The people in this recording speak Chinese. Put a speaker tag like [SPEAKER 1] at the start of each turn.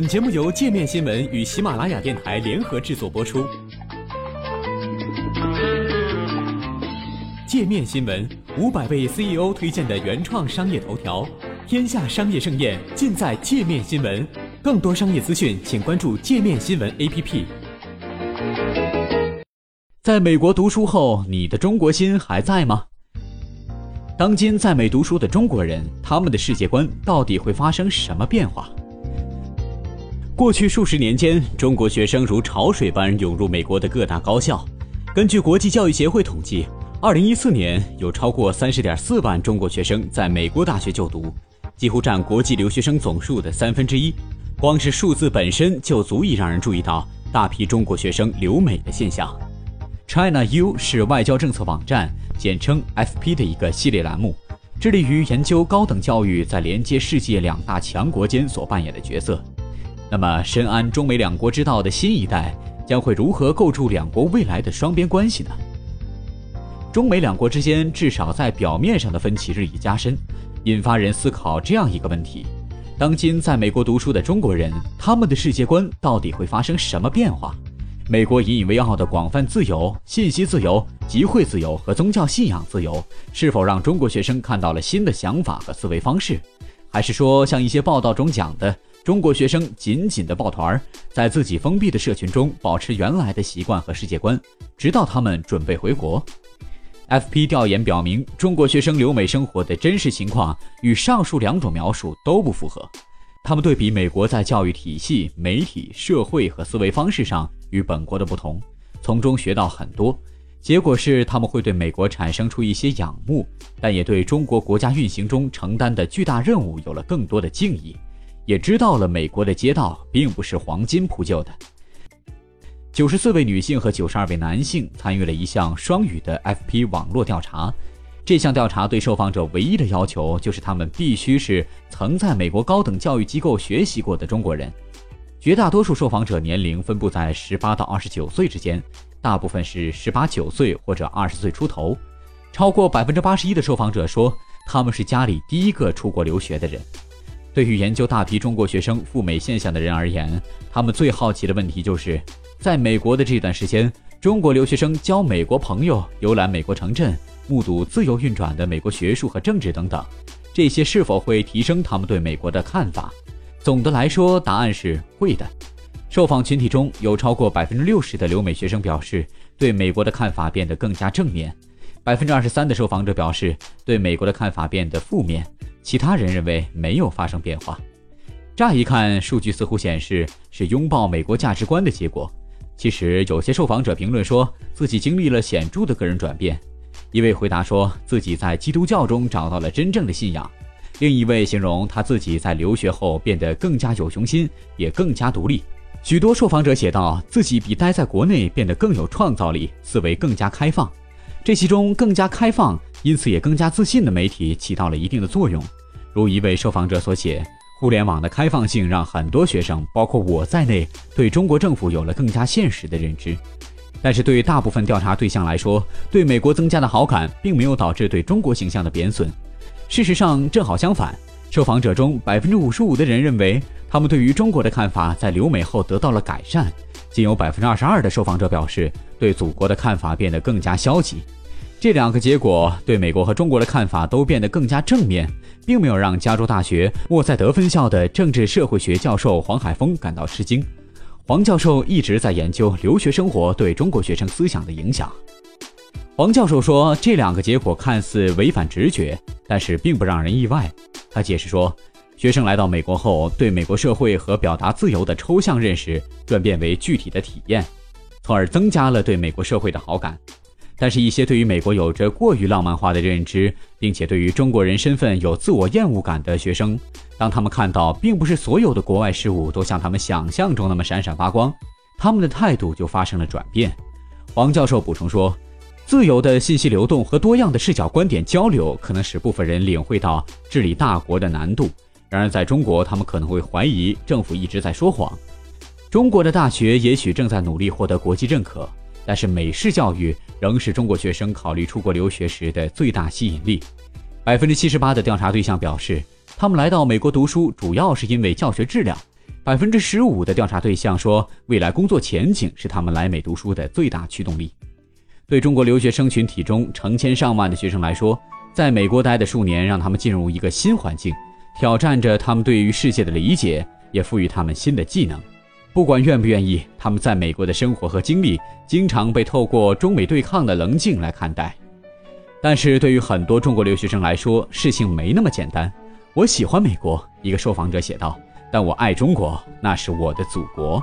[SPEAKER 1] 本节目由界面新闻与喜马拉雅电台联合制作播出。界面新闻五百位 CEO 推荐的原创商业头条，天下商业盛宴尽在界面新闻。更多商业资讯，请关注界面新闻 APP。在美国读书后，你的中国心还在吗？当今在美读书的中国人，他们的世界观到底会发生什么变化？过去数十年间，中国学生如潮水般涌入美国的各大高校。根据国际教育协会统计，二零一四年有超过三十点四万中国学生在美国大学就读，几乎占国际留学生总数的三分之一。光是数字本身就足以让人注意到大批中国学生留美的现象。China U 是外交政策网站，简称 FP 的一个系列栏目，致力于研究高等教育在连接世界两大强国间所扮演的角色。那么，深谙中美两国之道的新一代将会如何构筑两国未来的双边关系呢？中美两国之间至少在表面上的分歧日益加深，引发人思考这样一个问题：当今在美国读书的中国人，他们的世界观到底会发生什么变化？美国引以为傲的广泛自由、信息自由、集会自由和宗教信仰自由，是否让中国学生看到了新的想法和思维方式？还是说，像一些报道中讲的？中国学生紧紧地抱团儿，在自己封闭的社群中保持原来的习惯和世界观，直到他们准备回国。FP 调研表明，中国学生留美生活的真实情况与上述两种描述都不符合。他们对比美国在教育体系、媒体、社会和思维方式上与本国的不同，从中学到很多。结果是，他们会对美国产生出一些仰慕，但也对中国国家运行中承担的巨大任务有了更多的敬意。也知道了，美国的街道并不是黄金铺就的。九十四位女性和九十二位男性参与了一项双语的 FP 网络调查。这项调查对受访者唯一的要求就是他们必须是曾在美国高等教育机构学习过的中国人。绝大多数受访者年龄分布在十八到二十九岁之间，大部分是十八九岁或者二十岁出头。超过百分之八十一的受访者说，他们是家里第一个出国留学的人。对于研究大批中国学生赴美现象的人而言，他们最好奇的问题就是，在美国的这段时间，中国留学生交美国朋友、游览美国城镇、目睹自由运转的美国学术和政治等等，这些是否会提升他们对美国的看法？总的来说，答案是会的。受访群体中有超过百分之六十的留美学生表示，对美国的看法变得更加正面；百分之二十三的受访者表示，对美国的看法变得负面。其他人认为没有发生变化。乍一看，数据似乎显示是拥抱美国价值观的结果。其实，有些受访者评论说自己经历了显著的个人转变。一位回答说自己在基督教中找到了真正的信仰。另一位形容他自己在留学后变得更加有雄心，也更加独立。许多受访者写道，自己比待在国内变得更有创造力，思维更加开放。这其中更加开放。因此，也更加自信的媒体起到了一定的作用。如一位受访者所写：“互联网的开放性让很多学生，包括我在内，对中国政府有了更加现实的认知。”但是，对于大部分调查对象来说，对美国增加的好感并没有导致对中国形象的贬损。事实上，正好相反，受访者中百分之五十五的人认为，他们对于中国的看法在留美后得到了改善；仅有百分之二十二的受访者表示，对祖国的看法变得更加消极。这两个结果对美国和中国的看法都变得更加正面，并没有让加州大学沃塞德分校的政治社会学教授黄海峰感到吃惊。黄教授一直在研究留学生活对中国学生思想的影响。黄教授说，这两个结果看似违反直觉，但是并不让人意外。他解释说，学生来到美国后，对美国社会和表达自由的抽象认识转变为具体的体验，从而增加了对美国社会的好感。但是，一些对于美国有着过于浪漫化的认知，并且对于中国人身份有自我厌恶感的学生，当他们看到并不是所有的国外事物都像他们想象中那么闪闪发光，他们的态度就发生了转变。黄教授补充说，自由的信息流动和多样的视角观点交流，可能使部分人领会到治理大国的难度。然而，在中国，他们可能会怀疑政府一直在说谎。中国的大学也许正在努力获得国际认可。但是美式教育仍是中国学生考虑出国留学时的最大吸引力。百分之七十八的调查对象表示，他们来到美国读书主要是因为教学质量，百分之十五的调查对象说，未来工作前景是他们来美读书的最大驱动力。对中国留学生群体中成千上万的学生来说，在美国待的数年，让他们进入一个新环境，挑战着他们对于世界的理解，也赋予他们新的技能。不管愿不愿意，他们在美国的生活和经历，经常被透过中美对抗的棱镜来看待。但是对于很多中国留学生来说，事情没那么简单。我喜欢美国，一个受访者写道，但我爱中国，那是我的祖国。